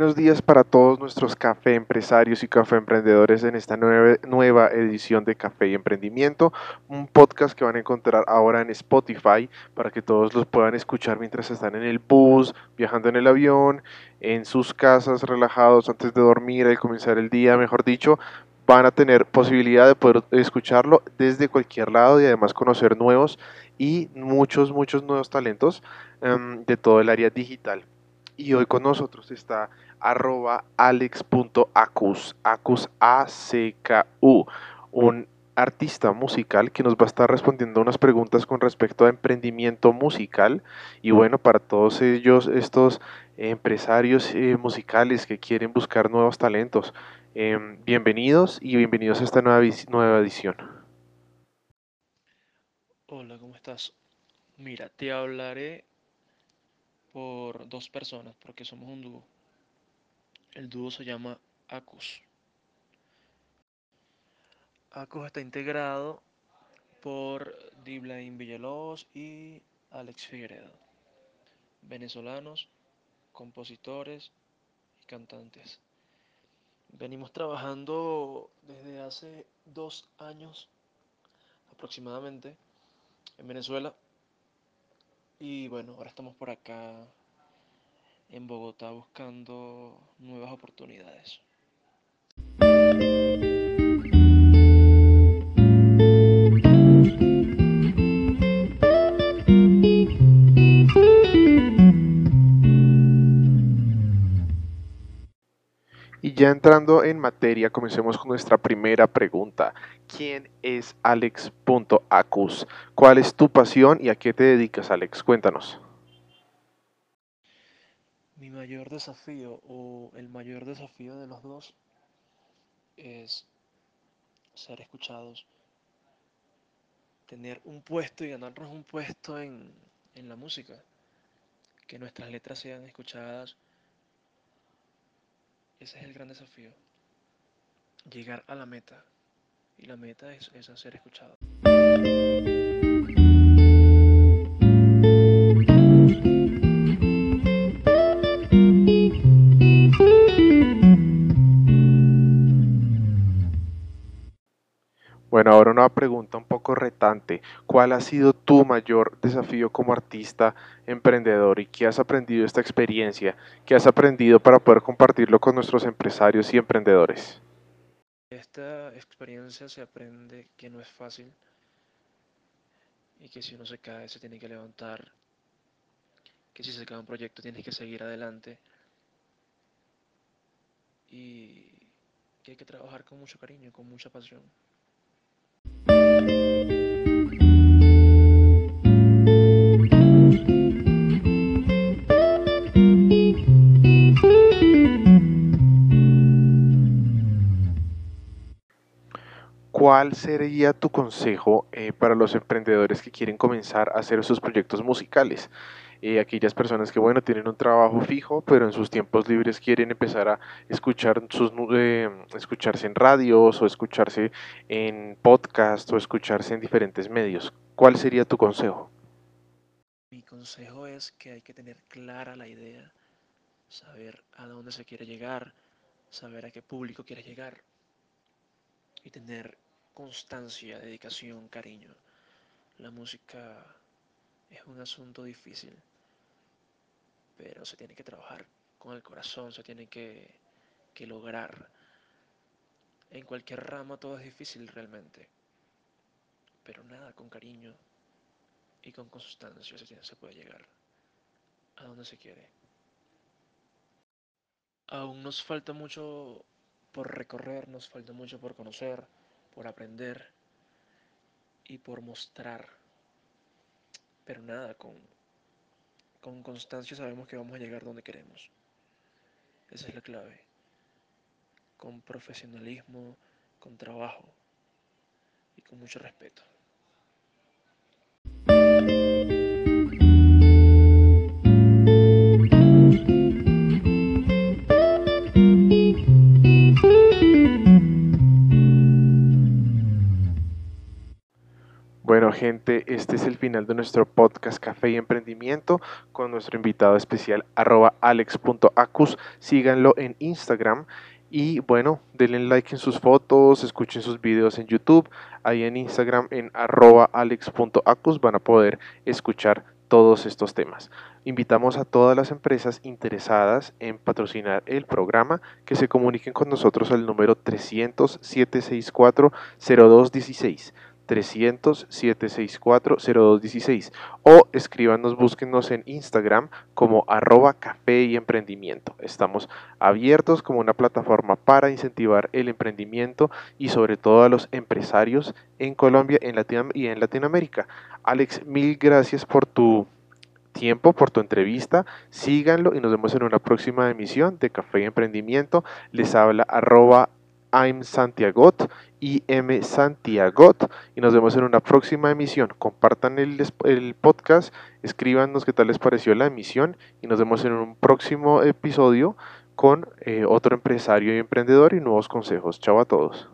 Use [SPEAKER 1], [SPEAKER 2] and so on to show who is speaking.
[SPEAKER 1] días para todos nuestros café empresarios y café emprendedores en esta nueva, nueva edición de Café y Emprendimiento, un podcast que van a encontrar ahora en Spotify para que todos los puedan escuchar mientras están en el bus, viajando en el avión, en sus casas, relajados antes de dormir, al comenzar el día, mejor dicho, van a tener posibilidad de poder escucharlo desde cualquier lado y además conocer nuevos y muchos, muchos nuevos talentos um, de todo el área digital. Y hoy con nosotros está arroba alex.acus, acus A-C-K-U, un artista musical que nos va a estar respondiendo unas preguntas con respecto a emprendimiento musical. Y bueno, para todos ellos, estos empresarios eh, musicales que quieren buscar nuevos talentos, eh, bienvenidos y bienvenidos a esta nueva, nueva edición.
[SPEAKER 2] Hola, ¿cómo estás? Mira, te hablaré por dos personas porque somos un dúo. El dúo se llama Acus. Acus está integrado por Diblain Villalobos y Alex Figueredo, venezolanos, compositores y cantantes. Venimos trabajando desde hace dos años aproximadamente en Venezuela. Y bueno, ahora estamos por acá en Bogotá buscando nuevas oportunidades.
[SPEAKER 1] Ya entrando en materia, comencemos con nuestra primera pregunta. ¿Quién es Alex.acus? ¿Cuál es tu pasión y a qué te dedicas, Alex? Cuéntanos.
[SPEAKER 2] Mi mayor desafío o el mayor desafío de los dos es ser escuchados, tener un puesto y ganarnos un puesto en, en la música, que nuestras letras sean escuchadas ese es el gran desafío. Llegar a la meta. Y la meta es, es ser escuchado.
[SPEAKER 1] Ahora una pregunta un poco retante. ¿Cuál ha sido tu mayor desafío como artista emprendedor y qué has aprendido de esta experiencia? ¿Qué has aprendido para poder compartirlo con nuestros empresarios y emprendedores?
[SPEAKER 2] Esta experiencia se aprende que no es fácil y que si uno se cae se tiene que levantar, que si se cae un proyecto tienes que seguir adelante y que hay que trabajar con mucho cariño, con mucha pasión.
[SPEAKER 1] ¿Cuál sería tu consejo eh, para los emprendedores que quieren comenzar a hacer sus proyectos musicales? Eh, aquellas personas que, bueno, tienen un trabajo fijo, pero en sus tiempos libres quieren empezar a escuchar sus, eh, escucharse en radios o escucharse en podcast o escucharse en diferentes medios. ¿Cuál sería tu consejo?
[SPEAKER 2] Mi consejo es que hay que tener clara la idea, saber a dónde se quiere llegar, saber a qué público quiere llegar y tener constancia, dedicación, cariño. La música es un asunto difícil, pero se tiene que trabajar con el corazón, se tiene que, que lograr. En cualquier rama todo es difícil realmente, pero nada, con cariño y con constancia se, se puede llegar a donde se quiere. Aún nos falta mucho por recorrer, nos falta mucho por conocer, por aprender y por mostrar. Pero nada, con, con constancia sabemos que vamos a llegar donde queremos. Esa es la clave. Con profesionalismo, con trabajo y con mucho respeto.
[SPEAKER 1] Bueno, gente, este es el final de nuestro podcast Café y Emprendimiento con nuestro invitado especial arroba alex.acus. Síganlo en Instagram y bueno, denle like en sus fotos, escuchen sus videos en YouTube. Ahí en Instagram en arroba alex.acus van a poder escuchar todos estos temas. Invitamos a todas las empresas interesadas en patrocinar el programa que se comuniquen con nosotros al número 300 764 0216. 300-764-0216 o escríbanos, búsquenos en Instagram como arroba café y emprendimiento. Estamos abiertos como una plataforma para incentivar el emprendimiento y sobre todo a los empresarios en Colombia en y en Latinoamérica. Alex, mil gracias por tu tiempo, por tu entrevista. Síganlo y nos vemos en una próxima emisión de Café y Emprendimiento. Les habla arroba I'm Santiagot y M Santiagot y nos vemos en una próxima emisión. Compartan el, podcast, escríbanos qué tal les pareció la emisión y nos vemos en un próximo episodio con eh, otro empresario y emprendedor y nuevos consejos. Chao a todos.